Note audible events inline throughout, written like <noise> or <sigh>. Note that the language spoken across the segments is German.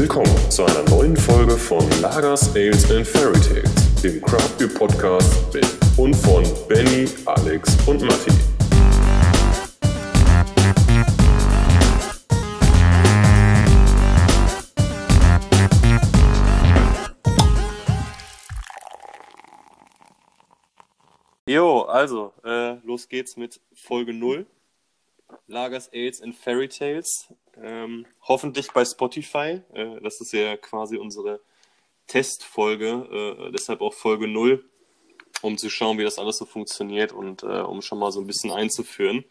Willkommen zu einer neuen Folge von Lagers, Ales and Fairy Tales, dem Craft Beer Podcast mit und von Benny, Alex und Matti. Jo, also, äh, los geht's mit Folge 0. Lagers, Ales and Fairy Tales. Ähm, hoffentlich bei Spotify. Äh, das ist ja quasi unsere Testfolge, äh, deshalb auch Folge 0, um zu schauen, wie das alles so funktioniert und äh, um schon mal so ein bisschen einzuführen.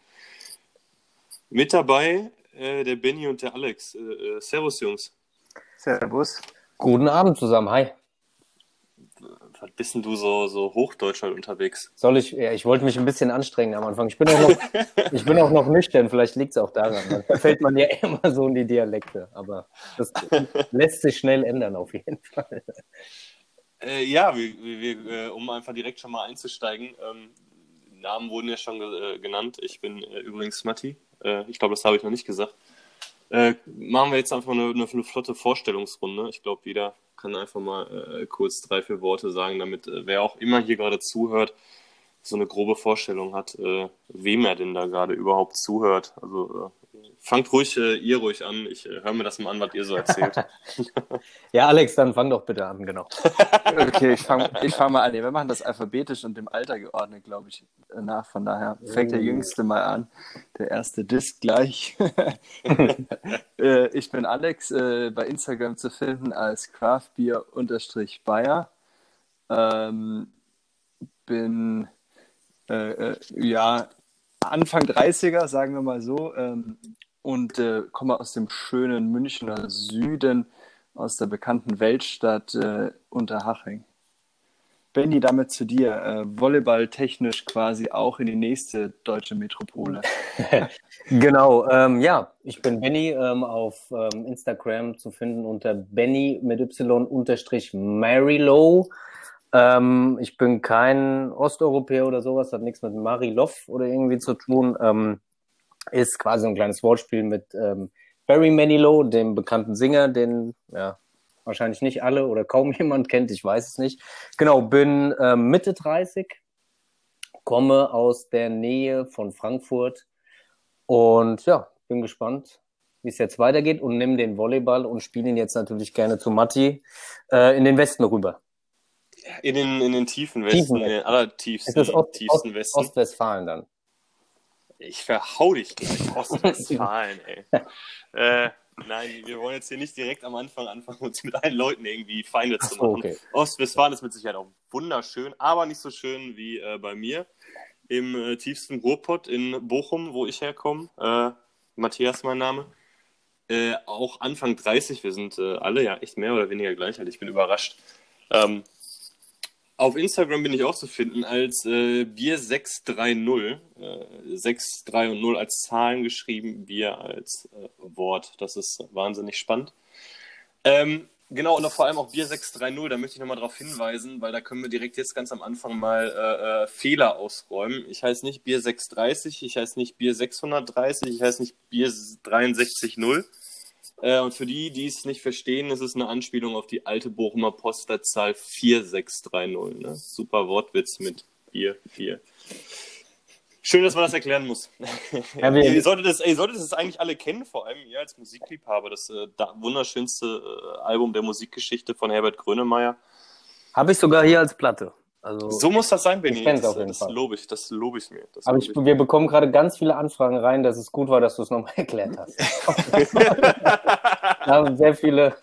Mit dabei äh, der Benny und der Alex. Äh, äh, servus, Jungs. Servus. Guten Abend zusammen, hi. Was bist denn du so, so Hochdeutsch halt unterwegs? Soll ich, ja, ich wollte mich ein bisschen anstrengen am Anfang. Ich bin auch noch, <laughs> ich bin auch noch nüchtern, vielleicht liegt es auch daran. Da fällt man ja <laughs> immer so in die Dialekte, aber das lässt sich schnell ändern auf jeden Fall. Äh, ja, wir, wir, äh, um einfach direkt schon mal einzusteigen. Ähm, Namen wurden ja schon ge äh, genannt. Ich bin äh, übrigens Matti. Äh, ich glaube, das habe ich noch nicht gesagt. Äh, machen wir jetzt einfach eine, eine, eine flotte Vorstellungsrunde. Ich glaube, jeder kann einfach mal äh, kurz drei, vier Worte sagen, damit äh, wer auch immer hier gerade zuhört, so eine grobe Vorstellung hat, äh, wem er denn da gerade überhaupt zuhört. Also äh, fangt ruhig äh, ihr ruhig an. Ich äh, höre mir das mal an, was ihr so erzählt. <laughs> ja, Alex, dann fang doch bitte an, genau. <laughs> okay, ich fange ich fang mal an. Wir machen das alphabetisch und im Alter geordnet, glaube ich, nach. Von daher fängt der Jüngste mal an. Der erste Disc gleich. <laughs> äh, ich bin Alex, äh, bei Instagram zu finden als craftbeer-bayer. Ähm, bin äh, äh, ja Anfang 30er, sagen wir mal so, ähm, und äh, komme aus dem schönen Münchner Süden, aus der bekannten Weltstadt äh, Unterhaching. Benny, damit zu dir. Äh, Volleyball technisch quasi auch in die nächste deutsche Metropole. <laughs> genau, ähm, ja, ich bin Benny ähm, auf ähm, Instagram zu finden unter Benny mit Y unterstrich Marylow. Ähm, ich bin kein Osteuropäer oder sowas, hat nichts mit Marilov oder irgendwie zu tun. Ähm, ist quasi ein kleines Wortspiel mit ähm, Barry Manilow, dem bekannten Singer, den ja wahrscheinlich nicht alle oder kaum <laughs> jemand kennt, ich weiß es nicht. Genau, bin ähm, Mitte 30, komme aus der Nähe von Frankfurt und ja, bin gespannt, wie es jetzt weitergeht und nehme den Volleyball und spiele ihn jetzt natürlich gerne zu Matti äh, in den Westen rüber. In den, in den tiefen Westen, tiefen in den allertiefsten ist Ost, tiefsten Ost, Westen. Ostwestfalen dann. Ich verhau dich gleich, Ostwestfalen, ey. <laughs> äh, nein, wir wollen jetzt hier nicht direkt am Anfang anfangen, uns mit allen Leuten irgendwie Feinde zu machen. okay. Ostwestfalen ist mit Sicherheit auch wunderschön, aber nicht so schön wie äh, bei mir im äh, tiefsten Ruhrpott in Bochum, wo ich herkomme. Äh, Matthias mein Name. Äh, auch Anfang 30, wir sind äh, alle ja echt mehr oder weniger gleich. Ich bin überrascht. Ähm, auf Instagram bin ich auch zu finden als äh, Bier630. Äh, 6, 3 und 0 als Zahlen geschrieben, Bier als äh, Wort. Das ist wahnsinnig spannend. Ähm, genau, und vor allem auch Bier630, da möchte ich nochmal darauf hinweisen, weil da können wir direkt jetzt ganz am Anfang mal äh, äh, Fehler ausräumen. Ich heiße nicht Bier 630, ich heiße nicht Bier 630, ich heiße nicht Bier 630. Äh, und für die, die es nicht verstehen, ist es eine Anspielung auf die alte Bochumer Postleitzahl 4630. Ne? Super Wortwitz mit Bier 4. Schön, dass man das erklären muss. Ja, wir- ihr, solltet das, ihr solltet es eigentlich alle kennen, vor allem ihr als Musikliebhaber. Das äh, da, wunderschönste äh, Album der Musikgeschichte von Herbert Grönemeyer. Habe ich sogar hier als Platte. Also, So muss das sein, Benny. Ich kenn's das auf jeden das Fall. lobe ich, das lobe ich mir. Das aber lobe ich, wir bekommen gerade ganz viele Anfragen rein, dass es gut war, dass du es nochmal <laughs> erklärt hast. <laughs> Da haben sehr viele.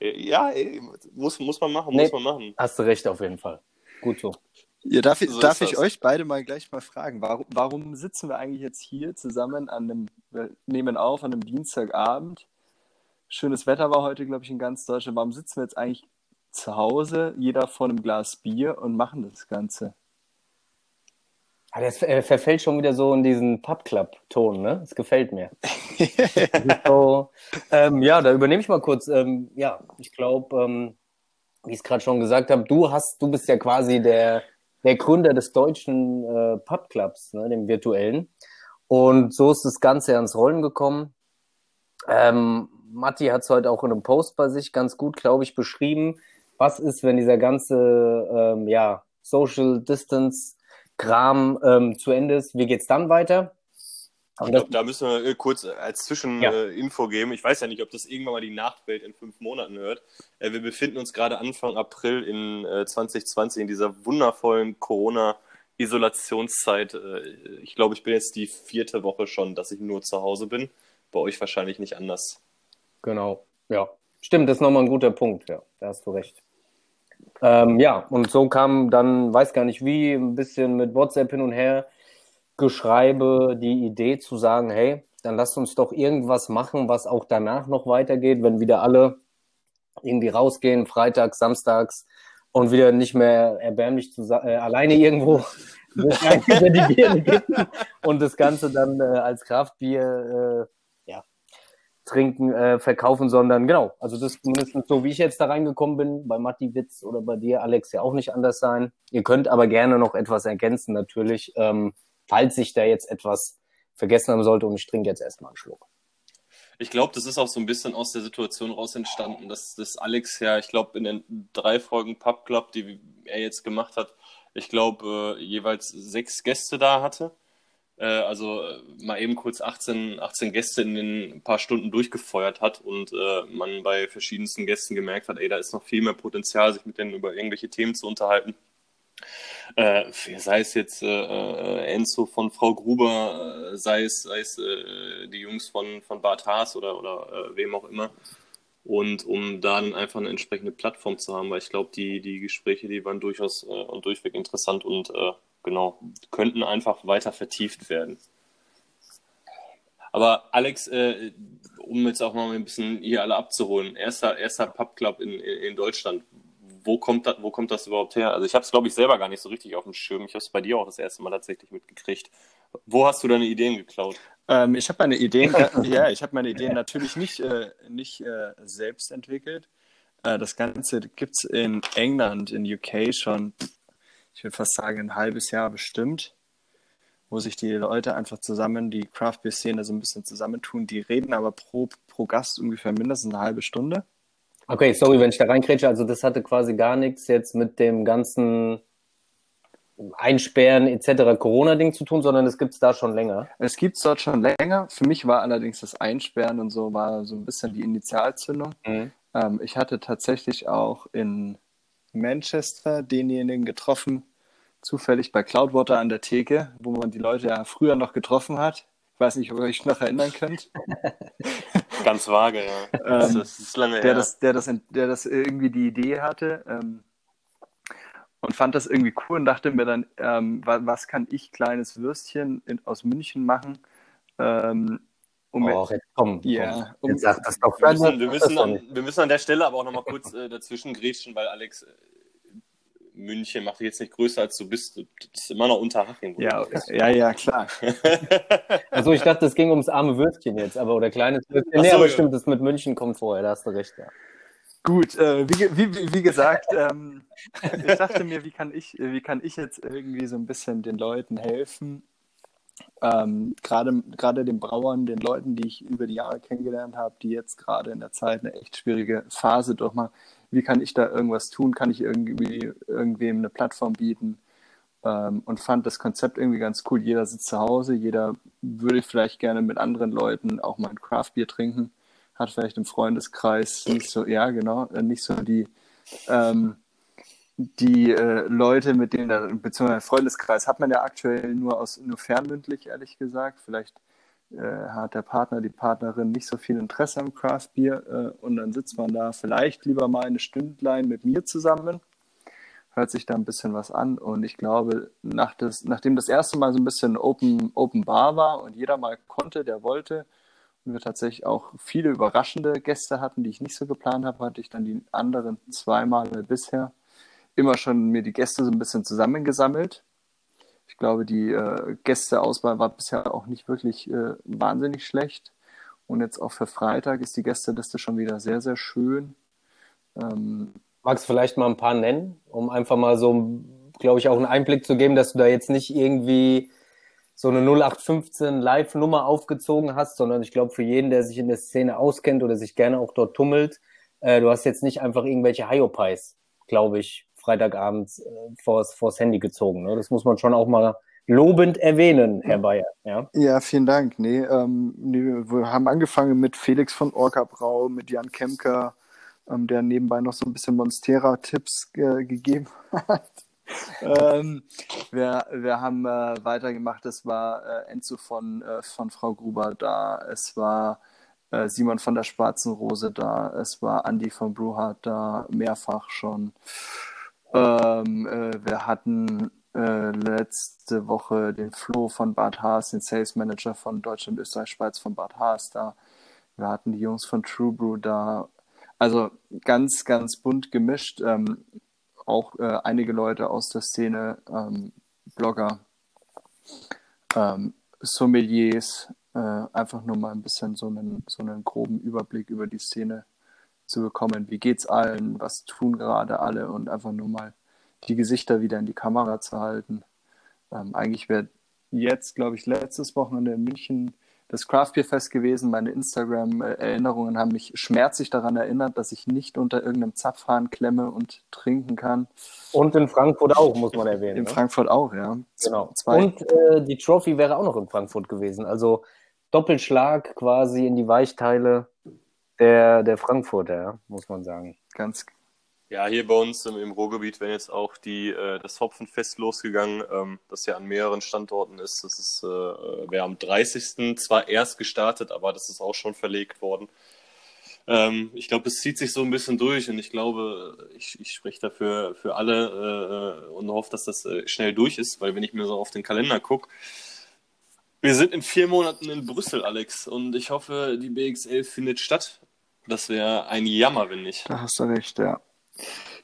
ja, ey, muss, muss man machen, Nee. muss man machen. Hast du recht auf jeden Fall. Gut so. Ja, darf ich, So darf ich das. euch beide mal gleich mal fragen, warum, warum sitzen wir eigentlich jetzt hier zusammen an einem, wir nehmen auf an einem Dienstagabend? Schönes Wetter war heute, glaube ich, in ganz Deutschland. Warum sitzen wir jetzt eigentlich zu Hause, jeder vor einem Glas Bier und machen das Ganze? Aber das äh, verfällt schon wieder so in diesen Pub-Club-Ton, ne? Das gefällt mir. <laughs> So, ähm, ja, da übernehme ich mal kurz. Ähm, ja, ich glaube, ähm, wie ich es gerade schon gesagt habe, du hast, du bist ja quasi der, der Gründer des deutschen äh, Pub-Clubs, ne, dem virtuellen. Und so ist das Ganze ans Rollen gekommen. Ähm, Matti hat es heute auch in einem Post bei sich ganz gut, glaube ich, beschrieben. Was ist, wenn dieser ganze ähm, ja, Social Distance Kram ähm, zu Ende ist? Wie geht's dann weiter? ich glaube, da müssen wir äh, kurz als Zwischeninfo ja. äh, geben. Ich weiß ja nicht, ob das irgendwann mal die Nachwelt in fünf Monaten hört. Äh, wir befinden uns gerade Anfang April in 2020 äh, in dieser wundervollen Corona-Isolationszeit. Äh, ich glaube, ich bin jetzt die vierte Woche schon, dass ich nur zu Hause bin. Bei euch wahrscheinlich nicht anders. Genau, ja. Stimmt, das ist nochmal ein guter Punkt, ja. Da hast du recht. Ähm, ja, und so kam dann, weiß gar nicht wie, ein bisschen mit WhatsApp hin und her Geschreibe die Idee zu sagen, hey, dann lasst uns doch irgendwas machen, was auch danach noch weitergeht, wenn wieder alle irgendwie rausgehen, freitags, samstags und wieder nicht mehr erbärmlich zu, äh, alleine irgendwo <laughs> <laughs> und das Ganze dann äh, als Kraftbier äh, trinken, äh, verkaufen, sondern genau, also das zumindest so, wie ich jetzt da reingekommen bin, bei Matti Witz oder bei dir, Alex, ja auch nicht anders sein. Ihr könnt aber gerne noch etwas ergänzen, natürlich. Ähm, falls ich da jetzt etwas vergessen haben sollte und ich trinke jetzt erstmal einen Schluck. Ich glaube, das ist auch so ein bisschen aus der Situation raus entstanden, dass, dass Alex ja, ich glaube, in den drei Folgen Pub Club, die er jetzt gemacht hat, ich glaube, äh, jeweils sechs Gäste da hatte. Äh, also äh, mal eben kurz 18, 18 Gäste in den paar Stunden durchgefeuert hat und äh, man bei verschiedensten Gästen gemerkt hat, ey, da ist noch viel mehr Potenzial, sich mit denen über irgendwelche Themen zu unterhalten. Äh, sei es jetzt äh, äh, Enzo von Frau Gruber, sei es, sei es die Jungs von, von Bart Haas oder, oder wem auch immer. Und um dann einfach eine entsprechende Plattform zu haben, weil ich glaube, die, die Gespräche, die waren durchaus und durchweg interessant und genau, könnten einfach weiter vertieft werden. Aber Alex, um jetzt auch mal ein bisschen hier alle abzuholen, erster, erster Pubclub in, in Deutschland wo kommt das, wo kommt das überhaupt her? Also ich habe es, glaube ich, selber gar nicht so richtig auf dem Schirm. Ich habe es bei dir auch das erste Mal tatsächlich mitgekriegt. Wo hast du deine Ideen geklaut? Ähm, ich habe meine Ideen, ja, ich habe meine Ideen natürlich nicht, äh, nicht äh, selbst entwickelt. Äh, das Ganze gibt es in England, in UK schon, ich würde fast sagen, ein halbes Jahr bestimmt, wo sich die Leute einfach zusammen, die Craft Beer Szene so ein bisschen zusammentun. Die reden aber pro, pro Gast ungefähr mindestens eine halbe Stunde. Okay, sorry, wenn ich da reinkrätsche. Also das hatte quasi gar nichts jetzt mit dem ganzen Einsperren etc. Corona-Ding zu tun, sondern es gibt es da schon länger. Es gibt es dort schon länger. Für mich war allerdings das Einsperren und so war so ein bisschen die Initialzündung. Mhm. Ähm, ich hatte tatsächlich auch in Manchester denjenigen getroffen, zufällig bei Cloudwater an der Theke, wo man die Leute ja früher noch getroffen hat. Ich weiß nicht, ob ihr euch noch erinnern könnt. <laughs> Ganz vage, ja. Ähm, das ist lange der, her. Das, der, das, der das irgendwie die Idee hatte ähm, und fand das irgendwie cool und dachte mir dann, ähm, was, was, kann ich, kleines Würstchen in, aus München machen? Um oh, jetzt komm, ja, um, jetzt sag das doch. Wir müssen, wir, müssen an, wir müssen an der Stelle aber auch nochmal kurz äh, dazwischen grätschen, weil Alex München macht dich jetzt nicht größer als du bist. Das ist immer noch Unterhaching. Ja, ja, ja, klar. <laughs> also ich dachte, es ging ums arme Würstchen jetzt, aber oder kleines Würstchen. Nee, so, aber ja. stimmt, das mit München kommt vorher, da hast du recht, ja. Gut, äh, wie, wie, wie gesagt, ähm, <laughs> ich dachte mir, wie kann ich, wie kann ich jetzt irgendwie so ein bisschen den Leuten helfen? Ähm, gerade, gerade den Brauern, den Leuten, die ich über die Jahre kennengelernt habe, die jetzt gerade in der Zeit eine echt schwierige Phase durchmachen wie kann ich da irgendwas tun, kann ich irgendwie irgendwem eine Plattform bieten ähm, und fand das Konzept irgendwie ganz cool. Jeder sitzt zu Hause, jeder würde vielleicht gerne mit anderen Leuten auch mal ein Craftbier trinken, hat vielleicht im Freundeskreis nicht so, ja genau, äh, nicht so die ähm, die äh, Leute, mit denen beziehungsweise Freundeskreis hat man ja aktuell nur aus nur fernmündlich, ehrlich gesagt. Vielleicht äh, hat der Partner, die Partnerin nicht so viel Interesse am Craftbier äh, und dann sitzt man da vielleicht lieber mal eine Stündlein mit mir zusammen, hört sich da ein bisschen was an und ich glaube, nach das, nachdem das erste Mal so ein bisschen Open, Open Bar war und jeder mal konnte, der wollte, und wir tatsächlich auch viele überraschende Gäste hatten, die ich nicht so geplant habe, hatte ich dann die anderen zwei Male bisher immer schon mir die Gäste so ein bisschen zusammengesammelt ich glaube, die äh, Gästeauswahl war bisher auch nicht wirklich äh, wahnsinnig schlecht. Und jetzt auch für Freitag ist die Gästeliste schon wieder sehr, sehr schön. Ähm, Magst du vielleicht mal ein paar nennen, um einfach mal so, glaube ich, auch einen Einblick zu geben, dass du da jetzt nicht irgendwie so eine 0815 Live-Nummer aufgezogen hast, sondern ich glaube, für jeden, der sich in der Szene auskennt oder sich gerne auch dort tummelt, äh, du hast jetzt nicht einfach irgendwelche Hyopies, glaube ich, Freitagabend äh, vors, vors Handy gezogen. Ne? Das muss man schon auch mal lobend erwähnen, Herr Bayer. Ja, ja vielen Dank. Nee, ähm, nee, wir haben angefangen mit Felix von Orca Brau, mit Jan Kemker, ähm, der nebenbei noch so ein bisschen Monstera-Tipps äh, gegeben hat. <laughs> ähm, wir, wir haben äh, weitergemacht. Es war äh, Enzo von, äh, von Frau Gruber da. Es war äh, Simon von der Schwarzen Rose da. Es war Andy von Bruhart da. Mehrfach schon. Ähm, äh, wir hatten äh, letzte Woche den Flo von Bad Haas, den Sales Manager von Deutschland, Österreich, Schweiz von Bad Haas da. Wir hatten die Jungs von True Brew da. Also ganz, ganz bunt gemischt. Ähm, auch äh, einige Leute aus der Szene, ähm, Blogger, ähm, Sommeliers, äh, einfach nur mal ein bisschen so einen, so einen groben Überblick über die Szene zu bekommen. Wie geht's allen? Was tun gerade alle? Und einfach nur mal die Gesichter wieder in die Kamera zu halten. Ähm, eigentlich wäre jetzt, glaube ich, letztes Wochenende in München das Craft Beer Fest gewesen. Meine Instagram-Erinnerungen haben mich schmerzlich daran erinnert, dass ich nicht unter irgendeinem Zapfhahn klemme und trinken kann. Und in Frankfurt auch, muss man erwähnen. In ne? Frankfurt auch, ja. Genau. Zwei. Und äh, die Trophy wäre auch noch in Frankfurt gewesen. Also Doppelschlag quasi in die Weichteile der, der Frankfurter, ja, muss man sagen. Ganz, ja, hier bei uns im, im Ruhrgebiet werden jetzt auch die, äh, das Hopfenfest losgegangen, ähm, das ja an mehreren Standorten ist. Das ist, äh, wäre am 30. zwar erst gestartet, aber das ist auch schon verlegt worden. Ähm, ich glaube, es zieht sich so ein bisschen durch und ich glaube, ich, ich spreche dafür für alle äh, und hoffe, dass das äh, schnell durch ist, weil wenn ich mir so auf den Kalender gucke, wir sind in vier Monaten in Brüssel, Alex, und ich hoffe, die BXL findet statt. Das wäre ein Jammer, wenn nicht. Da hast du recht, ja.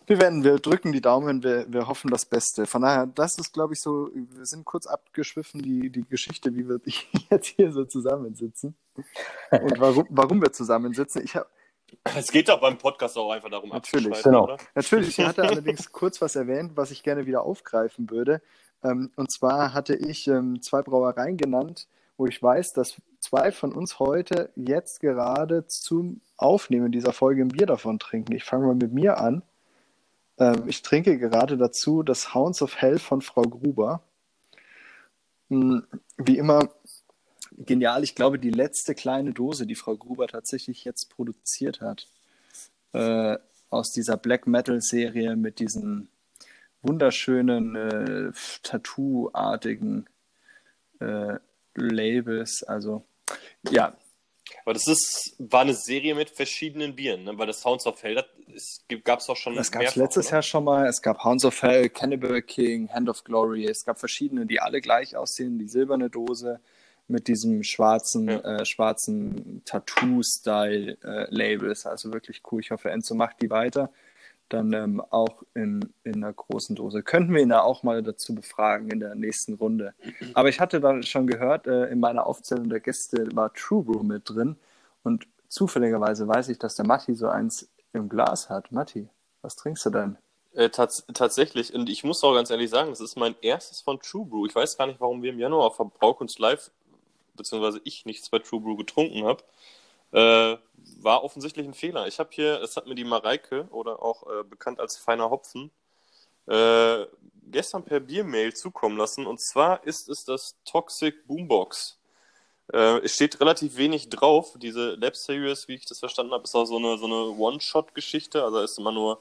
Wir werden, wir drücken die Daumen, wir, wir hoffen das Beste. Von daher, das ist, glaube ich, so, wir sind kurz abgeschwiffen, die, die Geschichte, wie wir <laughs> jetzt hier so zusammensitzen. Und warum, warum wir zusammensitzen. Ich habe es geht doch beim Podcast auch einfach darum, Natürlich, genau. Oder? Natürlich. Ich hatte allerdings kurz was erwähnt, was ich gerne wieder aufgreifen würde. Ähm, und zwar hatte ich ähm, zwei Brauereien genannt, wo ich weiß, dass zwei von uns heute jetzt gerade zum Aufnehmen dieser Folge ein Bier davon trinken. Ich fange mal mit mir an. Ähm, ich trinke gerade dazu das Hounds of Hell von Frau Gruber. Hm, wie immer genial. Ich glaube, die letzte kleine Dose, die Frau Gruber tatsächlich jetzt produziert hat, äh, aus dieser Black Metal Serie mit diesen wunderschönen äh, Tattoo-artigen äh, Labels. Also ja. Aber das ist, war eine Serie mit verschiedenen Bieren, ne? weil das Hounds of Hell gab es auch schon. Es gab es letztes oder? Jahr schon mal. Es gab Hounds of Hell, Cannibal King, Hand of Glory. Es gab verschiedene, die alle gleich aussehen. Die silberne Dose mit diesem schwarzen, ja. äh, schwarzen Tattoo-Style-Label. Ist also wirklich cool. Ich hoffe, Enzo macht die weiter dann ähm, auch in, in einer großen Dose. Könnten wir ihn da auch mal dazu befragen in der nächsten Runde. Aber ich hatte da schon gehört, äh, in meiner Aufzählung der Gäste war True Brew mit drin und zufälligerweise weiß ich, dass der Matti so eins im Glas hat. Matti, was trinkst du denn? Äh, tats tatsächlich, und ich muss auch ganz ehrlich sagen, das ist mein erstes von True Brew. Ich weiß gar nicht, warum wir im Januar auf Verbrauchkunst Live, beziehungsweise ich nichts bei True Brew getrunken habe. Äh, war offensichtlich ein Fehler. Ich habe hier, es hat mir die Mareike oder auch äh, bekannt als feiner Hopfen, äh, gestern per Biermail zukommen lassen. Und zwar ist es das Toxic Boombox. Äh, es steht relativ wenig drauf. Diese Lab Series, wie ich das verstanden habe, ist auch so eine, so eine One-Shot-Geschichte. Also ist immer nur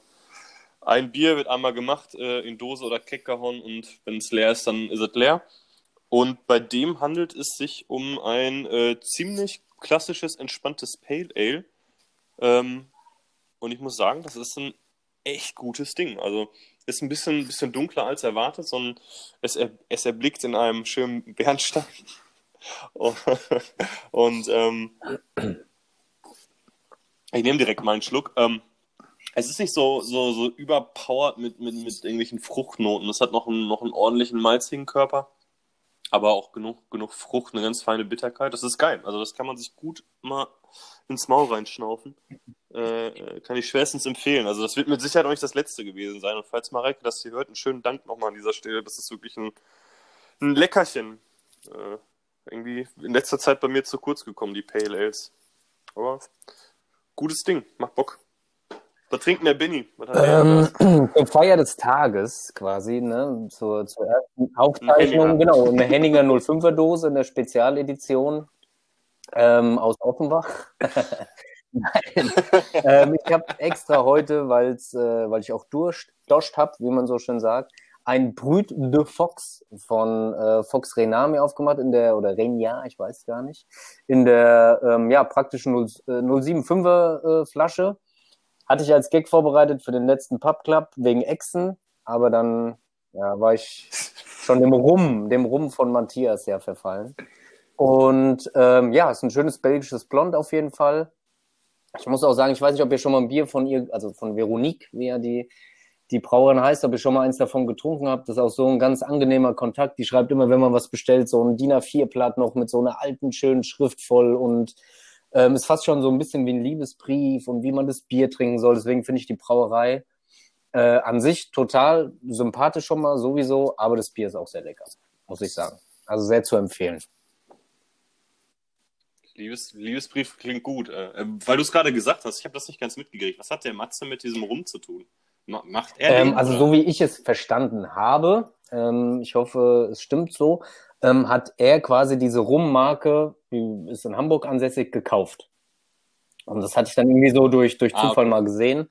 ein Bier, wird einmal gemacht, äh, in Dose oder Keck gehauen und wenn es leer ist, dann ist es leer. Und bei dem handelt es sich um ein äh, ziemlich klassisches, entspanntes Pale Ale. Ähm, und ich muss sagen, das ist ein echt gutes Ding. Also ist ein bisschen, bisschen dunkler als erwartet, sondern es, er, es erblickt in einem schönen <laughs> Bernstein. und ähm, ich nehme direkt mal einen Schluck. Ähm, es ist nicht so, so, so überpowered mit, mit, mit irgendwelchen Fruchtnoten. Es hat noch einen, noch einen ordentlichen malzigen Körper aber auch genug, genug Frucht, eine ganz feine Bitterkeit. Das ist geil. Also das kann man sich gut mal ins Maul reinschnaufen. Äh, kann ich schwerstens empfehlen. Also das wird mit Sicherheit auch nicht das letzte gewesen sein. Und falls Mareike das hier hört, einen schönen Dank nochmal an dieser Stelle. Das ist wirklich ein, ein Leckerchen. Äh, irgendwie in letzter Zeit bei mir zu kurz gekommen, die Pale Ales. Aber gutes Ding, macht Bock. Was trinkt der hat der Ähm, da? <clears throat> zur Feier des Tages quasi, ne? Zur, zur ersten Aufzeichnung, Henninger. genau, eine Henninger 05er Dose in der Spezialedition ähm, aus Offenbach. <laughs> Nein. <laughs> ähm, ich habe extra heute, weil's, äh, weil ich auch Durst, Dost habe, wie man so schön sagt, ein Brüt de Fox von äh, Fox Renami aufgemacht in der, oder Renia, ich weiß gar nicht, in der ähm, ja, praktischen 0, äh, 075er äh, Flasche. Hatte ich als Gag vorbereitet für den letzten Pub Club wegen Echsen, aber dann ja, war ich schon dem Rum, dem Rum von Matthias ja verfallen. Und ähm, ja, ist ein schönes belgisches Blond auf jeden Fall. Ich muss auch sagen, ich weiß nicht, ob ihr schon mal ein Bier von ihr, also von Veronique, wie ja die, die Brauerin heißt, ob ihr schon mal eins davon getrunken habt. Das ist auch so ein ganz angenehmer Kontakt. Die schreibt immer, wenn man was bestellt, so ein DIN A4-Blatt noch mit so einer alten, schönen Schrift voll und ähm, ist fast schon so ein bisschen wie ein Liebesbrief und wie man das Bier trinken soll. Deswegen finde ich die Brauerei äh, an sich total sympathisch schon mal sowieso, aber das Bier ist auch sehr lecker, muss ich sagen. Also sehr zu empfehlen. Liebes, Liebesbrief klingt gut. Äh, äh, weil du es gerade gesagt hast, ich habe das nicht ganz mitgekriegt. Was hat der Matze mit diesem Rum zu tun? Ma macht er Ähm, den, also oder? so wie ich es verstanden habe, ähm, ich hoffe, es stimmt so, ähm, hat er quasi diese Rum-Marke, die ist in Hamburg ansässig, gekauft. Und das hatte ich dann irgendwie so durch, durch Ah, Zufall okay. mal gesehen.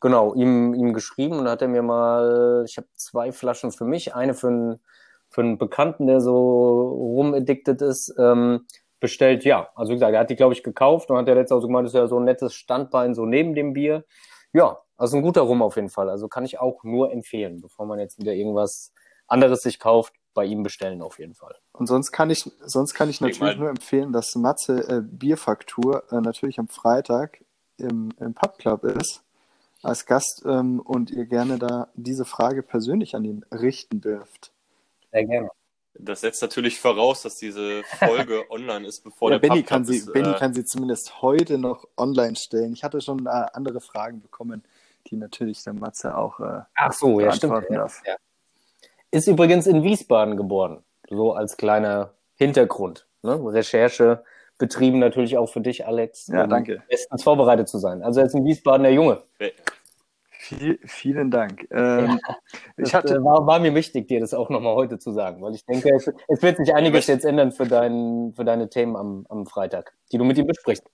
Genau, ihm, ihm geschrieben und dann hat er mir mal, ich habe zwei Flaschen für mich, eine für einen, für einen Bekannten, der so rumaddicted ist, ähm, bestellt. Ja, also wie gesagt, er hat die, glaube ich, gekauft und hat der letzte auch so gemeint, das ist ja so ein nettes Standbein so neben dem Bier. Ja, also ein guter Rum auf jeden Fall. Also kann ich auch nur empfehlen, bevor man jetzt wieder irgendwas anderes sich kauft, bei ihm bestellen auf jeden Fall. Und sonst kann ich, sonst kann ich Ich natürlich nur empfehlen, dass Matze äh, Bierfaktur äh, natürlich am Freitag im, im Pub Club ist als Gast ähm, und ihr gerne da diese Frage persönlich an ihn richten dürft. Sehr gerne. Das setzt natürlich voraus, dass diese Folge <laughs> online ist, bevor Ja, der Benny kann, sie, ist. Benny äh, kann sie zumindest heute noch online stellen. Ich hatte schon äh, andere Fragen bekommen, die natürlich der Matze auch äh, Ach so, ja, stimmt. beantworten Ja, darf. ja. Ist übrigens in Wiesbaden geboren. So als kleiner Hintergrund. Ne? Recherche betrieben natürlich auch für dich, Alex. Ja, um danke. Bestens vorbereitet zu sein. Also jetzt in Wiesbaden der Junge. wer- Viel, vielen Dank. Ähm, Das ich hatte, äh, war, war mir wichtig, dir das auch nochmal heute zu sagen, weil ich denke, es, es wird sich einiges jetzt ändern für, dein, für deine Themen am, am Freitag, die du mit ihm besprichst.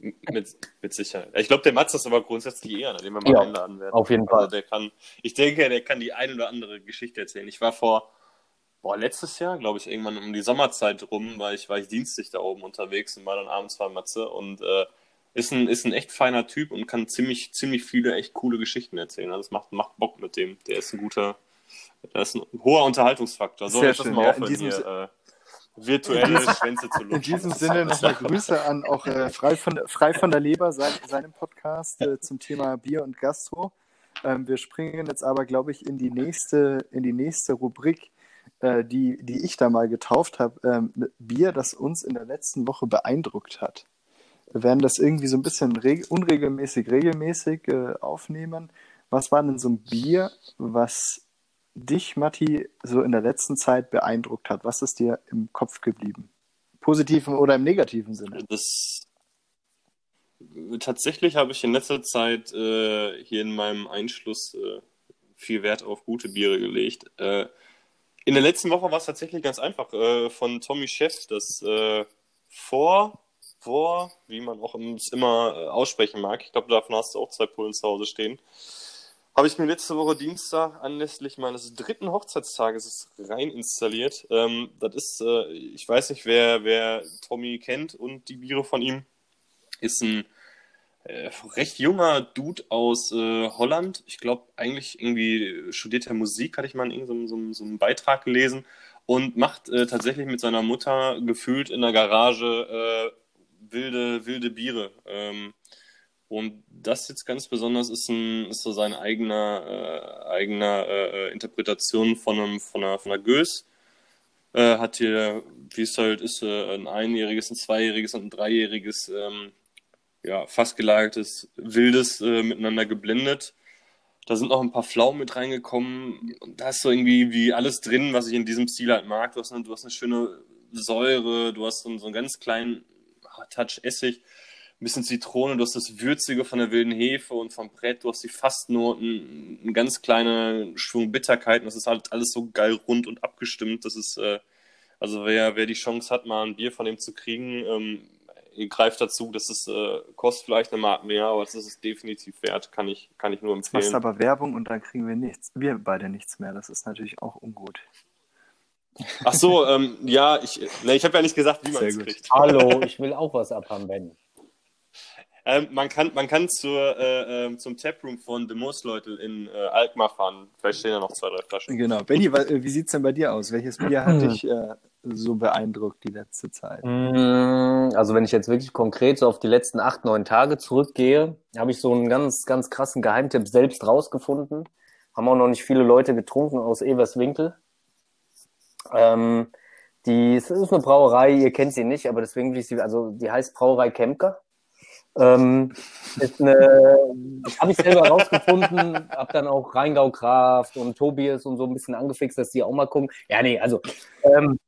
Mit, mit Sicherheit. Ich glaube, der Matze ist aber grundsätzlich eher, den wir mal Ja, einladen werden. auf jeden Fall. Also der kann, ich denke, der kann die ein oder andere Geschichte erzählen. Ich war vor, boah, letztes Jahr, glaube ich, irgendwann um die Sommerzeit rum, war ich, war ich dienstlich da oben unterwegs und war dann abends bei Matze und äh, ist ein, ist ein echt feiner Typ und kann ziemlich, ziemlich viele echt coole Geschichten erzählen. Also es macht, macht Bock mit dem. Der ist ein guter, der ist ein hoher Unterhaltungsfaktor. So, Sehr schön, mal ja, in diesem hier, äh, virtuelle Schwänze zu In lutschen. diesem Sinne nochmal Grüße an auch äh, frei, von, frei von der Leber, sein, seinem Podcast äh, zum Thema Bier und Gastro. Ähm, wir springen jetzt aber, glaube ich, in die nächste, in die nächste Rubrik, äh, die, die ich da mal getauft habe. Ähm, Bier, das uns in der letzten Woche beeindruckt hat. Wir werden das irgendwie so ein bisschen reg unregelmäßig, regelmäßig äh, aufnehmen. Was war denn so ein Bier, was dich, Matti, so in der letzten Zeit beeindruckt hat? Was ist dir im Kopf geblieben? Positiven oder im negativen Sinne? Das tatsächlich habe ich in letzter Zeit äh, hier in meinem Einschluss äh, viel Wert auf gute Biere gelegt. Äh, in der letzten Woche war es tatsächlich ganz einfach äh, von Tommy Chef, das äh, vor, vor, wie man auch immer äh, aussprechen mag. Ich glaube, davon hast du auch zwei Pullen zu Hause stehen. Habe ich mir letzte Woche Dienstag anlässlich meines dritten Hochzeitstages rein installiert. Ähm, das ist, äh, ich weiß nicht, wer, wer Tommy kennt und die Biere von ihm. Ist ein äh, recht junger Dude aus äh, Holland. Ich glaube, eigentlich irgendwie studiert er Musik, hatte ich mal in so, so, so einem Beitrag gelesen. Und macht äh, tatsächlich mit seiner Mutter gefühlt in der Garage äh, wilde, wilde Biere. Ähm, und das jetzt ganz besonders ist, ein, ist so seine eigener, äh, eigener äh, Interpretation von, einem, von, einer, von einer Gös. Äh, hat hier, wie es halt ist, äh, ein einjähriges, ein zweijähriges und ein dreijähriges, ähm, ja, fast gelagertes Wildes äh, miteinander geblendet. Da sind noch ein paar Pflaumen mit reingekommen. Da ist so irgendwie wie alles drin, was ich in diesem Stil halt mag. Du hast eine, du hast eine schöne Säure, du hast so, so einen ganz kleinen Touch Essig, ein bisschen Zitrone, du hast das Würzige von der wilden Hefe und vom Brett, du hast die Fastnoten, einen ganz kleinen Schwung Bitterkeit und das ist halt alles so geil rund und abgestimmt. Das ist, äh, also wer, wer die Chance hat, mal ein Bier von dem zu kriegen, ähm, greift dazu. Das ist, äh, kostet vielleicht eine Mark mehr, aber das ist definitiv wert, kann ich, kann ich nur Jetzt empfehlen. machst du aber Werbung und dann kriegen wir nichts. Wir beide nichts mehr. Das ist natürlich auch ungut. Ach so, ähm, ja, ich, ne, ich habe ja nicht gesagt, wie man es kriegt. Hallo, <laughs> ich will auch was abhaben, Ben. Ähm, man kann, man kann zur, äh, ähm, zum Taproom von The Moosleute in äh, Alkmaar fahren. Vielleicht stehen da noch zwei, drei Flaschen. Genau. Benny, wa- äh, wie sieht es denn bei dir aus? Welches Bier hat dich äh, so beeindruckt die letzte Zeit? Mm, Also wenn ich jetzt wirklich konkret so auf die letzten acht, neun Tage zurückgehe, habe ich so einen ganz, ganz krassen Geheimtipp selbst rausgefunden. Haben auch noch nicht viele Leute getrunken aus Everswinkel. Ähm, die, es ist eine Brauerei, ihr kennt sie nicht, aber deswegen will ich sie, also die heißt Brauerei Kemker. Ähm, ist eine, habe ich selber rausgefunden, habe dann auch Rheingau Kraft und Tobias und so ein bisschen angefixt, dass die auch mal gucken. Ja, nee, also ähm,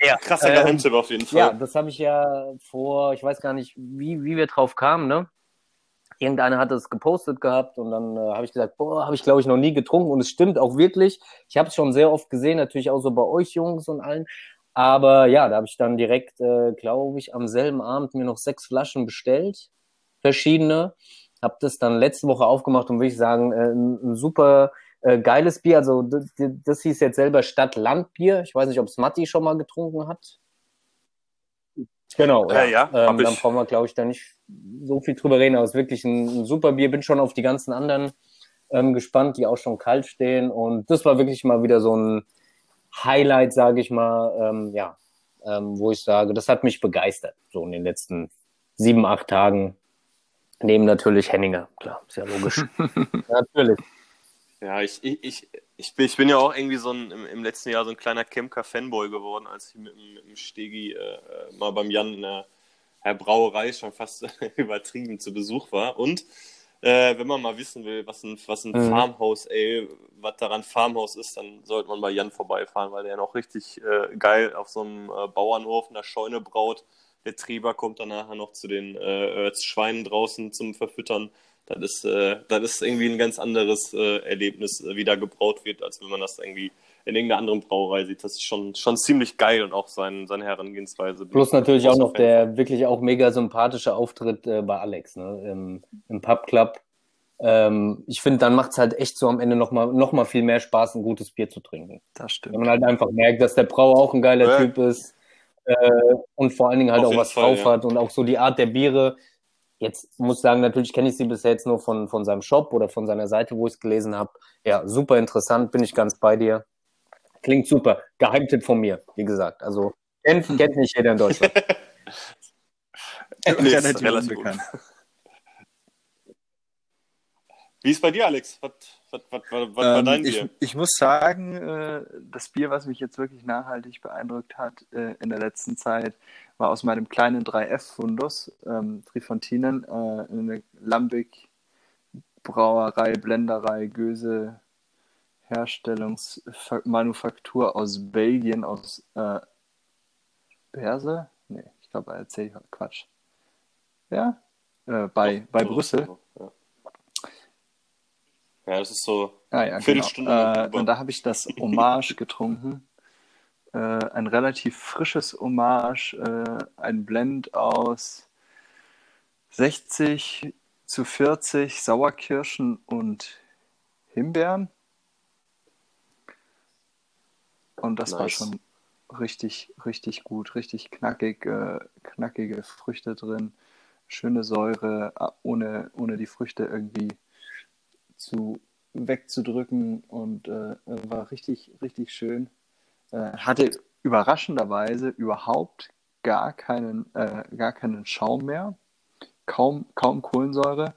ja, Krasser ähm, Geheimtipp auf jeden Fall. ja, das habe ich ja vor, ich weiß gar nicht, wie, wie wir drauf kamen, ne? Irgendeiner hat es gepostet gehabt und dann äh, habe ich gesagt, boah, habe ich glaube ich noch nie getrunken und es stimmt auch wirklich. Ich habe es schon sehr oft gesehen, natürlich auch so bei euch Jungs und allen. Aber ja, da habe ich dann direkt, äh, glaube ich, am selben Abend mir noch sechs Flaschen bestellt, verschiedene. Habe das dann letzte Woche aufgemacht und würde ich sagen, äh, ein, ein super äh, geiles Bier. Also das, das hieß jetzt selber Stadt-Land-Bier. Ich weiß nicht, ob es Matti schon mal getrunken hat. Genau, Ja, ja, hab ähm, dann brauchen wir, glaube ich, da nicht so viel drüber reden. Aber es ist wirklich ein, ein super Bier. Bin schon auf die ganzen anderen ähm, gespannt, die auch schon kalt stehen. Und das war wirklich mal wieder so ein Highlight, sage ich mal, ähm, ja, ähm, wo ich sage, das hat mich begeistert, so in den letzten sieben, acht Tagen. Neben natürlich Henninger, klar, ist ja logisch. <laughs> natürlich. Ja, ich, ich, ich, ich, bin, ich bin ja auch irgendwie so ein, im, im letzten Jahr so ein kleiner Kemker-Fanboy geworden, als ich mit, dem- mit dem Stegi äh, äh, mal beim Jan in der, der Brauerei schon fast <laughs> übertrieben zu Besuch war. Und äh, wenn man mal wissen will, was ein, was ein Mhm. Farmhaus, ey, was daran Farmhaus ist, dann sollte man bei Jan vorbeifahren, weil der noch richtig äh, geil auf so einem äh, Bauernhof in der Scheune braut. Der Treber kommt dann nachher noch zu den äh, Schweinen draußen zum Verfüttern. Das ist, äh, das ist irgendwie ein ganz anderes äh, Erlebnis, äh, wie da gebraut wird, als wenn man das irgendwie in irgendeiner anderen Brauerei sieht. Das ist schon, schon ziemlich geil und auch sein, seine Herangehensweise. Plus natürlich auch noch Fan der wirklich auch mega sympathische Auftritt äh, bei Alex, ne, im, im Pub Club. Ähm, ich finde, dann macht's halt echt so am Ende nochmal noch mal viel mehr Spaß, ein gutes Bier zu trinken. Das Wenn stimmt. man halt einfach merkt, dass der Brauer auch ein geiler Ja. Typ ist äh, und vor allen Dingen halt Auf auch was Fall, drauf ja. hat und auch so die Art der Biere. Jetzt muss ich sagen, natürlich kenne ich sie bisher jetzt nur von, von seinem Shop oder von seiner Seite, wo ich es gelesen habe. Ja, super interessant, bin ich ganz bei dir. Klingt super. Geheimtipp von mir, wie gesagt. Also kennt, kennt nicht jeder in Deutschland. <laughs> Nee, ist relativ unbekannt. Wie ist bei dir, Alex? Was, was, was, was, was war Ähm, dein ich, Bier? ich muss sagen, äh, das Bier, was mich jetzt wirklich nachhaltig beeindruckt hat äh, in der letzten Zeit, war aus meinem kleinen 3F-Fundus, ähm, Trifontinen, äh, eine Lambic Brauerei, Blenderei, Göse, Herstellungsmanufaktur aus Belgien, aus äh, Berse? Nee, ich glaube, da erzähle ich Quatsch. Ja? Äh, bei, bei Brüssel. Ja. das ist so. Ah ja, genau. Viertelstunde mit Äh, und da habe ich das Hommage <laughs> getrunken. Äh, ein relativ frisches Hommage, äh, ein Blend aus 60 zu 40 Sauerkirschen und Himbeeren. Und das war Nice. schon richtig, richtig gut, richtig knackig, äh, knackige Früchte drin, schöne Säure, ah, ohne, ohne die Früchte irgendwie zu wegzudrücken und äh, war richtig, richtig schön. Äh, hatte überraschenderweise überhaupt gar keinen, äh, gar keinen Schaum mehr. Kaum, kaum Kohlensäure.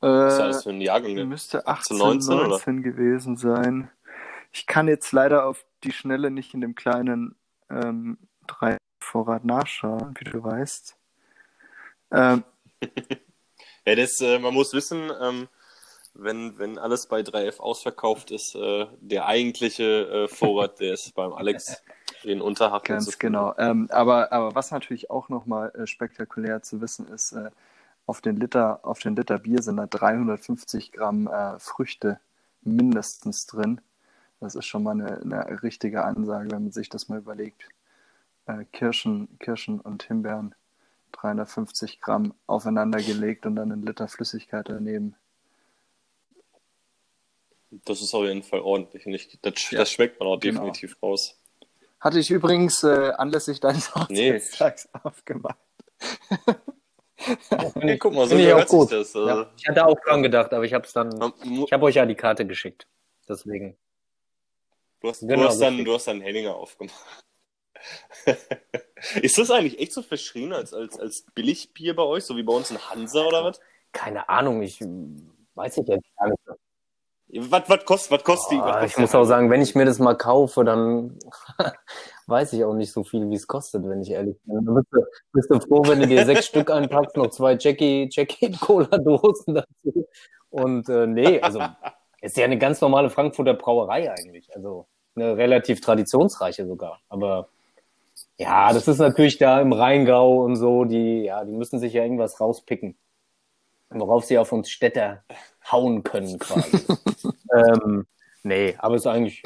Was Äh, alles für ein Jahrgang? Müsste 18, 19, 19, oder? gewesen sein. Ich kann jetzt leider auf die Schnelle nicht in dem kleinen ähm, 3 Vorrat nachschauen, wie du weißt. Ähm, <laughs> Ja, das, äh, man muss wissen, ähm, wenn, wenn alles bei 3F ausverkauft ist, äh, der eigentliche äh, Vorrat, der ist beim Alex <laughs> in Unterhaching zu Ganz genau. Ähm, aber, aber was natürlich auch nochmal äh, spektakulär zu wissen ist, äh, auf den Liter, auf den Liter Bier sind da 350 Gramm äh, Früchte mindestens drin. Das ist schon mal eine, eine richtige Ansage, wenn man sich das mal überlegt. Äh, Kirschen, Kirschen und Himbeeren 350 Gramm aufeinander gelegt und dann einen Liter Flüssigkeit daneben. Das ist auf jeden Fall ordentlich. Und ich, das, Ja, das schmeckt man auch genau. definitiv raus. Hatte ich übrigens äh, anlässlich deines Nee. Hochzeitstags <laughs> aufgemacht. <laughs> Hey, guck mal, so ich auch gut. das. Also, Ja, ich hatte auch dran gedacht, aber ich habe es dann. Ich habe euch ja die Karte geschickt. Deswegen. Du hast, Genau, du hast, dann, richtig. du hast dann Henninger aufgemacht. <laughs> ist das eigentlich echt so verschrien als, als, als Billigbier bei euch, so wie bei uns in Hansa oder was? Keine Ahnung, ich weiß ich jetzt gar nicht. Was, was kostet, was kostet die? was Boah, kostet Ah, ich muss auch sagen, wenn ich mir das mal kaufe, dann <laughs> weiß ich auch nicht so viel, wie es kostet, wenn ich ehrlich bin. Dann bist du, bist du froh, wenn du dir sechs <laughs> Stück einpackst, noch zwei Jackie, Jackie <laughs> Cola-Dosen dazu. Und äh, nee, also ist ja eine ganz normale Frankfurter Brauerei eigentlich. Also eine relativ traditionsreiche sogar. Aber ja, das ist natürlich da im Rheingau und so, die, ja, die müssen sich ja irgendwas rauspicken. Worauf sie auf uns Städter hauen können quasi. <laughs> ähm, nee, aber es ist eigentlich,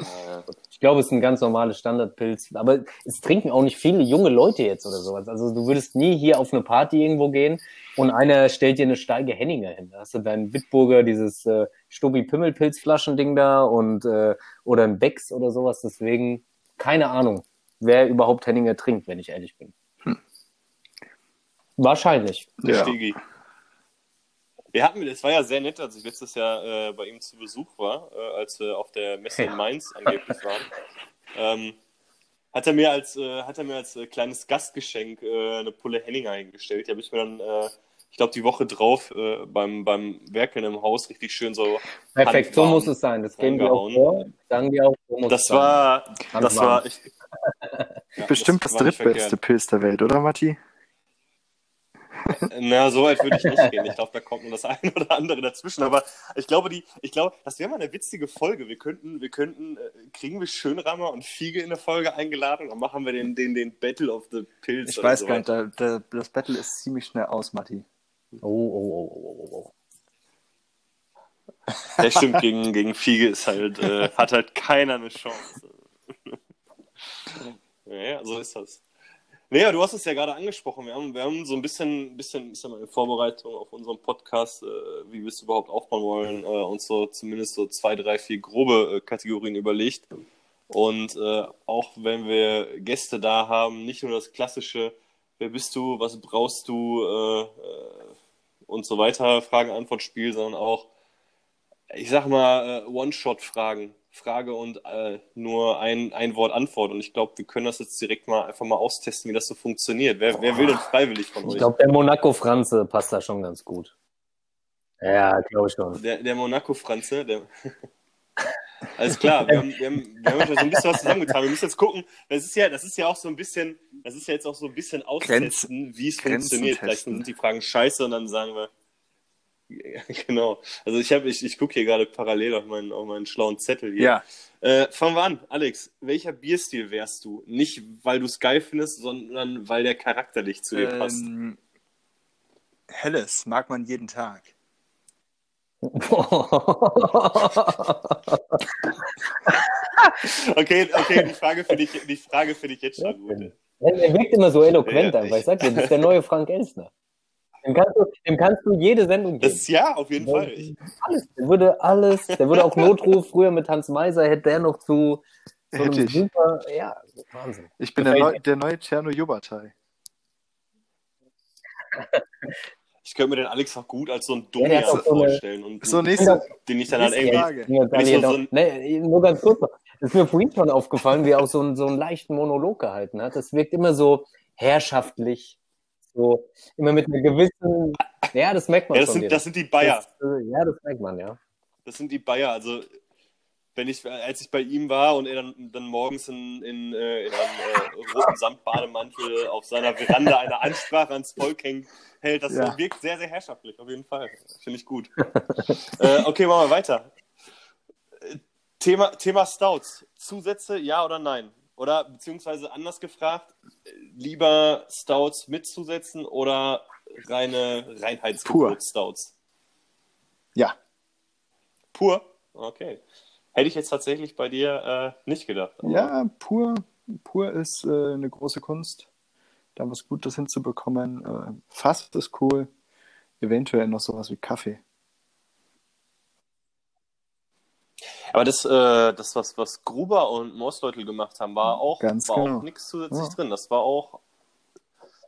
ich glaube, es ist ein ganz normales Standardpilz. Aber es trinken auch nicht viele junge Leute jetzt oder sowas. Also du würdest nie hier auf eine Party irgendwo gehen und einer stellt dir eine Steige Henninger hin. Da hast du deinen Bitburger, dieses äh, Stubbi-Pimmelpilz-Flaschending da und äh, oder ein Becks oder sowas. Deswegen, keine Ahnung, wer überhaupt Henninger trinkt, wenn ich ehrlich bin. Wahrscheinlich. Der Ja. Stegi. Wir hatten, es war ja sehr nett, als ich letztes Jahr äh, bei ihm zu Besuch war, äh, als wir auf der Messe in Mainz angeblich waren. Ähm, hat er mir als, äh, hat er mir als äh, kleines Gastgeschenk äh, eine Pulle Henninger hingestellt. Die habe ich mir dann, äh, ich glaube, die Woche drauf äh, beim, beim Werkeln im Haus richtig schön so. Perfekt, so muss es sein. Das geben wir auch vor. Sagen wir auch, so muss Das es sein. war, das war, ich, ja, Bestimmt das, nicht drittbeste. Pilz der Welt, oder Matti? Na, so weit würde ich nicht gehen. Ich glaube, da kommt nur das eine oder andere dazwischen. Aber ich glaube, die, ich glaube, das wäre mal eine witzige Folge. Wir könnten, wir könnten, äh, kriegen wir Schönrammer und Fiege in der Folge eingeladen und dann machen wir den, den, den Battle of the Pills. Ich weiß so gar nicht, da, da, das Battle ist ziemlich schnell aus, Matti. Oh, oh, oh, oh, oh, oh. Ja, stimmt, gegen, gegen Fiege ist halt, äh, hat halt keiner eine Chance. Ja, so ist das. Naja, du hast es ja gerade angesprochen. Wir haben, wir haben so ein bisschen, bisschen ich sag mal, in Vorbereitung auf unseren Podcast, äh, wie wir es überhaupt aufbauen wollen, äh, uns so zumindest so zwei, drei, vier grobe äh, Kategorien überlegt. Und äh, auch wenn wir Gäste da haben, nicht nur das klassische, wer bist du, was brauchst du äh, äh, und so weiter, Fragen-Antwort-Spiel, sondern auch, ich sag mal, One-Shot-Fragen. Frage und äh, nur ein, ein Wort Antwort. Und ich glaube, wir können das jetzt direkt mal einfach mal austesten, wie das so funktioniert. Wer, wer will denn freiwillig von Ich euch? glaube, der Monaco-Franze passt da schon ganz gut. Ja, glaube ich schon. Der, der Monaco-Franze, der. <laughs> Alles klar, wir haben, wir, haben, wir haben schon so ein bisschen was zusammengetan. Wir müssen jetzt gucken, das ist ja, das ist ja auch so ein bisschen, das ist ja jetzt auch so ein bisschen austesten, wie es funktioniert. Vielleicht sind die Fragen scheiße und dann sagen wir. Ja, <laughs> genau. Also ich habe, ich, ich gucke hier gerade parallel auf meinen, auf meinen schlauen Zettel hier. Ja, Äh, fangen wir an. Alex, welcher Bierstil wärst du? Nicht, weil du es geil findest, sondern weil der charakterlich zu dir passt. ähm, Helles mag man jeden Tag. <laughs> Okay, okay, die Frage finde ich, die Frage finde ich jetzt schon gut. er wirkt immer so eloquent Ja, einfach. Ich sag dir, das ist der neue Frank Elstner. Dem kannst du, dem kannst du jede Sendung Das geben. ist ja, auf jeden Fall. Ich, Alles. Der würde alles, der würde auch Notruf früher mit Hans Meiser, hätte der noch zu so einem Hätte ich. super, ja, Wahnsinn. Ich bin der, neu, der neue Tscherno Jubatai. ich könnte mir den Alex auch gut als so ein Domian so vorstellen und So, den nächste, ich dann halt irgendwie. Frage. So- nee, nur ganz kurz noch. Das ist mir vorhin schon aufgefallen, wie er auch so einen, so einen leichten Monolog gehalten hat. Das wirkt immer so herrschaftlich. So, immer mit einer gewissen, ja, das merkt man Ja, das schon. sind, das sind die Bayer. Das, äh, ja, das merkt man, ja. Das sind die Bayer. Also, wenn ich, als ich bei ihm war und er dann, dann morgens in, in, äh, in einem äh, roten Samtbademantel auf seiner Veranda eine Ansprache ans Volk hängt, hält, das Ja. wirkt sehr, sehr herrschaftlich, auf jeden Fall. Finde ich gut. <laughs> äh, okay, machen wir weiter. Äh, Thema, Thema Stouts. Zusätze, ja oder nein? Oder beziehungsweise anders gefragt, lieber Stouts mitzusetzen oder reine Reinheitsgebot-Stouts? Ja, Pur? Okay. Hätte ich jetzt tatsächlich bei dir äh, nicht gedacht. ja, pur, pur ist äh, eine große Kunst, da was Gutes hinzubekommen. Äh, Fass ist cool, eventuell noch sowas wie Kaffee. Aber das, äh, das was, was Gruber und Moosleutl gemacht haben, war auch, Ganz war genau. auch nichts zusätzlich Ja. drin. Das war auch,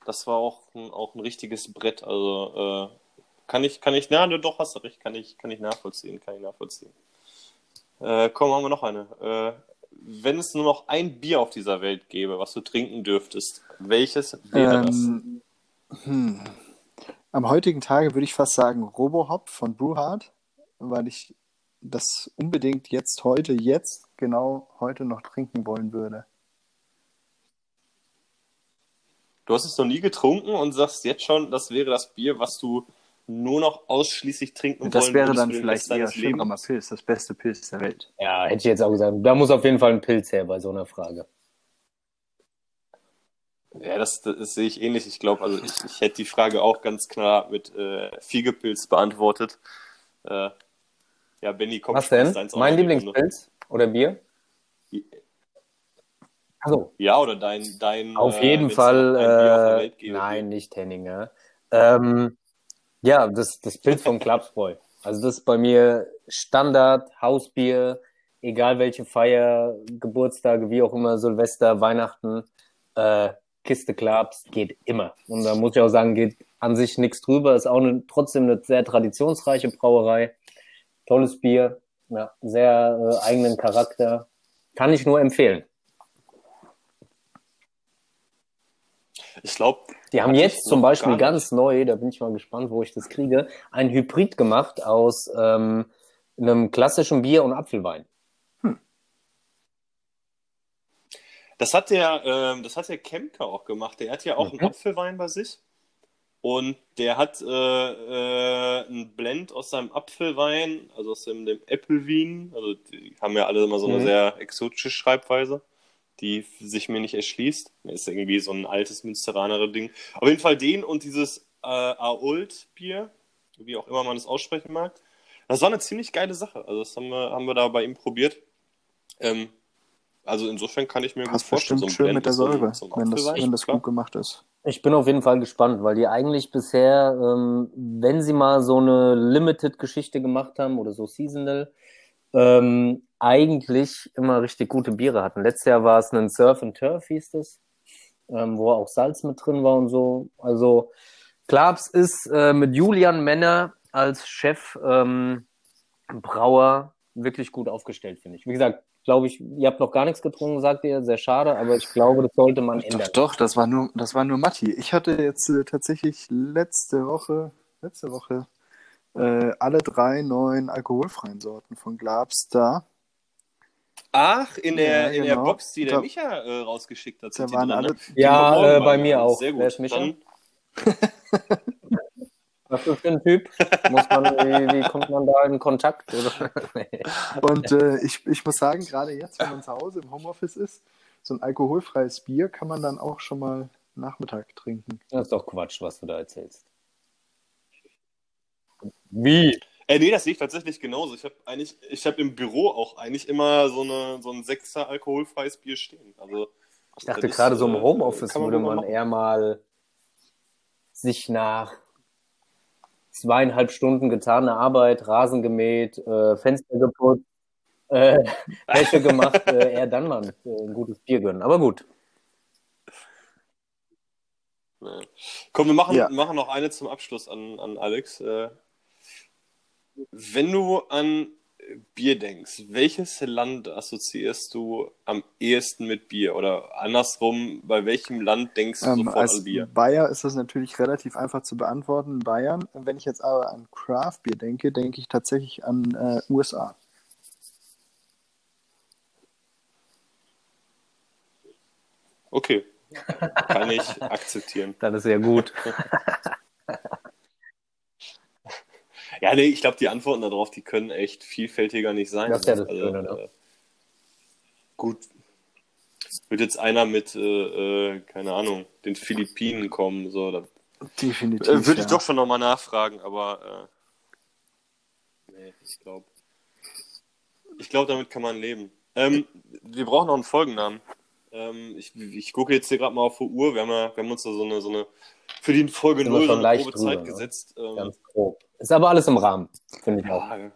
das war auch ein, auch ein richtiges Brett. Also äh, kann ich, kann ich, na, doch hast du recht, kann ich, kann ich nachvollziehen, kann ich nachvollziehen. Äh, komm, haben wir noch eine. Äh, wenn es nur noch ein Bier auf dieser Welt gäbe, was du trinken dürftest, welches wäre Ähm, hm. Am heutigen Tage würde ich fast sagen Robohop von Brewhard, weil ich das unbedingt jetzt, heute, jetzt, genau heute noch trinken wollen würde. das? Du hast es noch nie getrunken und sagst jetzt schon, das wäre das Bier, was du nur noch ausschließlich trinken Das wollen wäre würdest dann vielleicht eher. Schönrammer Pilz, das beste Pilz der Welt. Ja, hätte ich jetzt auch gesagt. Da muss auf jeden Fall ein Pilz her bei so einer Frage. Ja, das, das sehe ich ähnlich. Ich glaube, also ich, ich hätte die Frage auch ganz klar mit äh, Fiegepilz beantwortet. Äh, ja, Benny, komm, Was denn? Mein. Lieblingspilz oder Bier? Also Ja, oder dein, dein Auf äh, jeden wenn's Fall. auf Äh, nein, nicht Henninger. Ähm, ja, das, das Pilz vom <laughs> Klapsbräu. Also das ist bei mir Standard, Hausbier, egal welche Feier, Geburtstage, wie auch immer, Silvester, Weihnachten, äh, Kiste Klaps, geht immer. Und da muss ich auch sagen, geht an sich nichts drüber. Ist auch eine, trotzdem eine sehr traditionsreiche Brauerei. Tolles Bier, ja, sehr äh, eigenen Charakter. Kann ich nur empfehlen. Ich glaube, Die haben jetzt zum Beispiel ganz neu, da bin ich mal gespannt, wo ich das kriege, ein Hybrid gemacht aus ähm, einem klassischen Bier und Apfelwein. das hat der, ähm, das hat der Kemker auch gemacht. Der hat ja auch Mhm. einen Apfelwein bei sich. Und der hat äh, äh, einen Blend aus seinem Apfelwein, also aus dem, dem Applewein. Also die haben ja alle immer so eine Mhm. sehr exotische Schreibweise, die sich mir nicht erschließt. Ist irgendwie so ein altes Münsteraner Ding. Auf jeden Fall den und dieses äh, Ault-Bier, wie auch immer man es aussprechen mag. Das war eine ziemlich geile Sache. Also das haben wir, haben wir da bei ihm probiert. Ähm, also insofern kann ich mir Passt gut vorstellen, bestimmt so ein schön Blend mit der Säure, wenn das, wenn das gut gemacht ist. Ich bin auf jeden Fall gespannt, weil die eigentlich bisher, ähm, wenn sie mal so eine Limited-Geschichte gemacht haben oder so Seasonal, ähm, eigentlich immer richtig gute Biere hatten. Letztes Jahr war es ein Surf and Turf, hieß das, ähm, wo auch Salz mit drin war und so. Also Klabs ist äh, mit Julian Männer als Chef ähm, Brauer wirklich gut aufgestellt, finde ich. Wie gesagt, glaube ich, ihr habt noch gar nichts getrunken, sagt ihr, sehr schade, aber ich glaube, das sollte man ändern. Doch, doch, das war nur, das war nur Matti. Ich hatte jetzt äh, tatsächlich letzte Woche, letzte Woche äh, alle drei neuen alkoholfreien Sorten von Glabs da. Ach, in der, Ja, in der genau. Box, die der Da- Micha äh, rausgeschickt hat. Da sind die waren drin, alle, ne? Ja, äh, bei mir auch. Sehr gut. Wer ist Micha? <laughs> Was ist für ein Typ? Muss man, wie, wie kommt man da in Kontakt? Oder? <laughs> Nee. Und äh, ich, ich muss sagen, gerade jetzt, wenn man zu Hause im Homeoffice ist, so ein alkoholfreies Bier kann man dann auch schon mal Nachmittag trinken. Das ist doch Quatsch, was du da erzählst. Wie? äh, nee, das sehe ich tatsächlich genauso. Ich habe eigentlich, ich habe im Büro auch eigentlich immer so, eine, so ein Sechser alkoholfreies Bier stehen. Also, Ich dachte Das ist, gerade so im äh, Homeoffice man würde man machen. eher mal sich nach zweieinhalb Stunden getane Arbeit, Rasen gemäht, äh, Fenster geputzt, äh, <laughs> Wäsche gemacht, äh, eher dann mal äh, ein gutes Bier gönnen. Aber gut. komm, wir machen, Ja. machen noch eine zum Abschluss an, an Alex. Äh, wenn du an Bier denkst, welches Land assoziierst du am ehesten mit Bier? Oder andersrum, bei welchem Land denkst du Ähm, sofort als an Bier? Bayer ist das natürlich relativ einfach zu beantworten, Bayern. Wenn ich jetzt aber an Craft Bier denke, denke ich tatsächlich an äh, USA. Okay. Kann ich akzeptieren. <laughs> Dann ist ja gut. <laughs> Ja, nee, ich glaube, die Antworten darauf, die können echt vielfältiger nicht sein. Das ist ja das Schöne, ne? äh, Gut. wird jetzt einer mit, äh, äh, keine Ahnung, den Philippinen kommen, so, da Definitiv. äh, würde ja. ich doch schon nochmal nachfragen, aber äh, nee, ich glaube. Ich glaube, damit kann man leben. Ähm, wir brauchen noch einen Folgennamen. Ähm, ich, ich gucke jetzt hier gerade mal auf die Uhr. Wir haben, ja, wir haben uns da so eine, so eine für die Folge Sind wir 0 so eine grobe Zeit drüber, ne? gesetzt. Ähm, Ganz grob. Ist aber alles im Rahmen, finde ich auch. ja,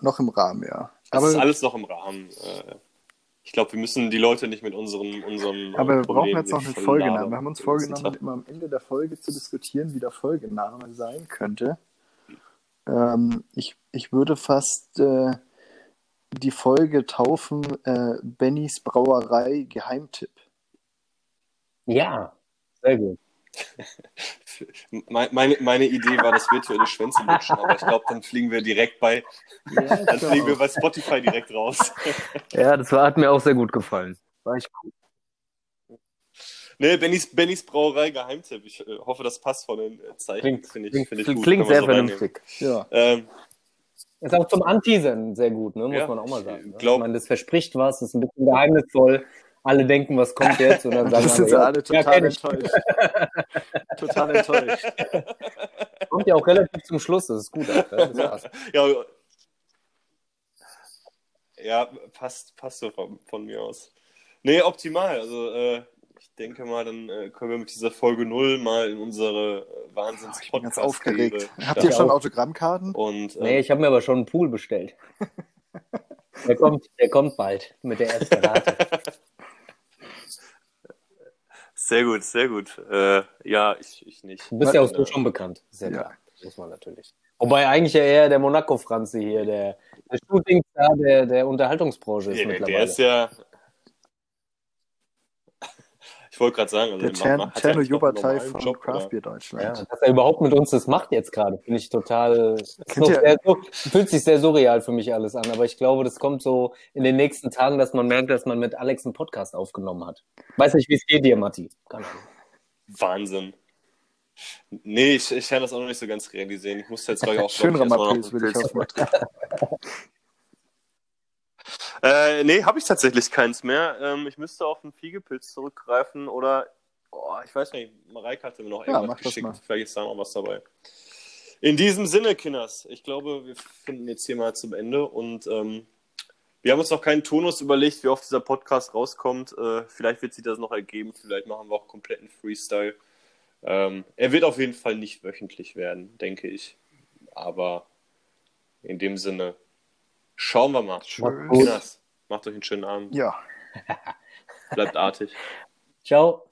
Noch im Rahmen, ja. das Aber, ist alles noch im Rahmen. Äh, ich glaube, wir müssen die Leute nicht mit unserem, unserem aber äh, wir brauchen jetzt noch einen Folgenamen. Wir haben uns vorgenommen, Tag. immer am Ende der Folge zu diskutieren, wie der Folgename sein könnte. Ähm, ich, ich würde fast äh, die Folge taufen äh, Bennys Brauerei Geheimtipp. Ja, sehr gut. <laughs> Me- Meine, meine Idee war das virtuelle Schwänze lutschen, aber ich glaube, dann fliegen wir direkt bei, dann fliegen wir bei Spotify direkt raus. <laughs> Ja, das war, hat mir auch sehr gut gefallen. War ich gut. Nee, Bennys, Bennys Brauerei Geheimtipp. Ich äh, hoffe, das passt von den äh, Zeichen. Klingt, Finde ich, klingt, ich gut. klingt sehr so vernünftig. Ja. Ähm, Ist auch zum Anteasern sehr gut, ne? muss Ja, man auch mal sagen. Ne? glaub- ich meine, das verspricht was, ist ein bisschen geheimnisvoll. Alle denken, was kommt jetzt? Und dann <laughs> sagen Das sind sie alle, alle ja, total ich. enttäuscht. total enttäuscht. <laughs> Kommt ja auch relativ zum Schluss, das ist gut. Alter. Das passt. ja, ja, passt, passt so von, von mir aus. Nee, optimal. Also, äh, ich denke mal, dann äh, können wir mit dieser Folge 0 mal in unsere äh, wahnsinns Ich bin ganz aufgeregt. Habt ihr schon Autogrammkarten? Und äh, Nee, ich habe mir aber schon einen Pool bestellt. <laughs> Der kommt, der kommt bald mit der ersten Rate. Sehr gut, sehr gut. Äh, ja, ich, ich nicht. Du bist ja auch Äh, so schon bekannt. Ist ja, Ja. klar. Muss man natürlich. Wobei eigentlich ja eher der Monaco-Franzi hier, der, der Shootingstar der, der Unterhaltungsbranche ist Ja, mittlerweile. der ist ja. Ich wollte gerade sagen, also Der der macht- Cherno hat ja eigentlich noch einen Jobatei normalen von Job, Craft? Beer Deutschland. Ja, dass er überhaupt mit uns das macht jetzt gerade, finde ich total. noch ihr- sehr, so, fühlt sich sehr surreal für mich alles an, aber ich glaube, das kommt so in den nächsten Tagen, dass man merkt, dass man mit Alex einen Podcast aufgenommen hat. Weiß nicht, wie es geht dir, Matti. Wahnsinn. Nee, ich, ich kann das auch noch nicht so ganz realisieren. Ich musste jetzt gleich auch Schönerer glaub ich, <laughs> noch will ich hoffen. <laughs> Äh, nee, habe ich tatsächlich keins mehr. Ähm, ich müsste auf einen Fiegepilz zurückgreifen oder, oh, ich weiß nicht, Mareike hatte mir noch Ja, irgendwas geschickt. Vielleicht ist da noch was dabei. In diesem Sinne, Kinders, ich glaube, wir finden jetzt hier mal zum Ende und ähm, wir haben uns noch keinen Tonus überlegt, wie oft dieser Podcast rauskommt. Äh, vielleicht wird sich das noch ergeben, vielleicht machen wir auch kompletten Freestyle. Ähm, er wird auf jeden Fall nicht wöchentlich werden, denke ich. Aber in dem Sinne, schauen wir mal. Schön. Kinders, macht euch einen schönen Abend. Ja. Bleibt artig. <laughs> Ciao.